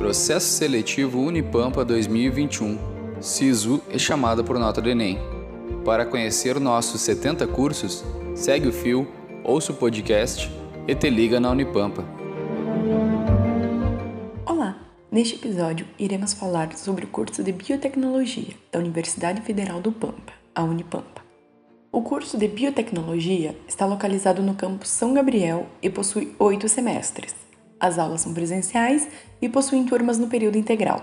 Processo Seletivo Unipampa 2021. SISU é chamada por nota do Enem. Para conhecer nossos 70 cursos, segue o fio, ouça o podcast e te liga na Unipampa. Olá! Neste episódio, iremos falar sobre o curso de Biotecnologia da Universidade Federal do Pampa, a Unipampa. O curso de Biotecnologia está localizado no campus São Gabriel e possui oito semestres. As aulas são presenciais e possuem turmas no período integral.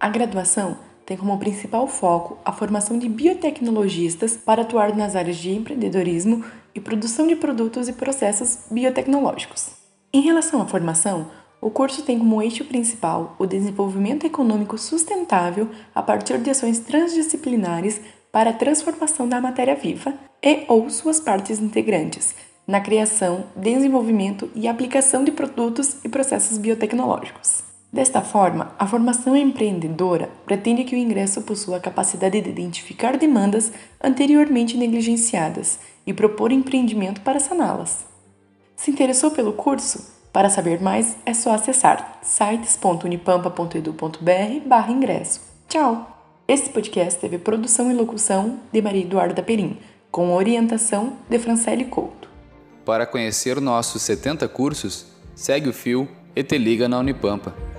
A graduação tem como principal foco a formação de biotecnologistas para atuar nas áreas de empreendedorismo e produção de produtos e processos biotecnológicos. Em relação à formação, o curso tem como eixo principal o desenvolvimento econômico sustentável a partir de ações transdisciplinares para a transformação da matéria viva e ou suas partes integrantes, na criação, desenvolvimento e aplicação de produtos e processos biotecnológicos. Desta forma, a formação empreendedora pretende que o ingresso possua a capacidade de identificar demandas anteriormente negligenciadas e propor empreendimento para saná-las. Se interessou pelo curso? Para saber mais, é só acessar sites.unipampa.edu.br/ingresso. Tchau! Este podcast teve produção e locução de Maria Eduarda Perim, com orientação de Francele Couto. Para conhecer nossos 70 cursos, segue o fio e te liga na Unipampa.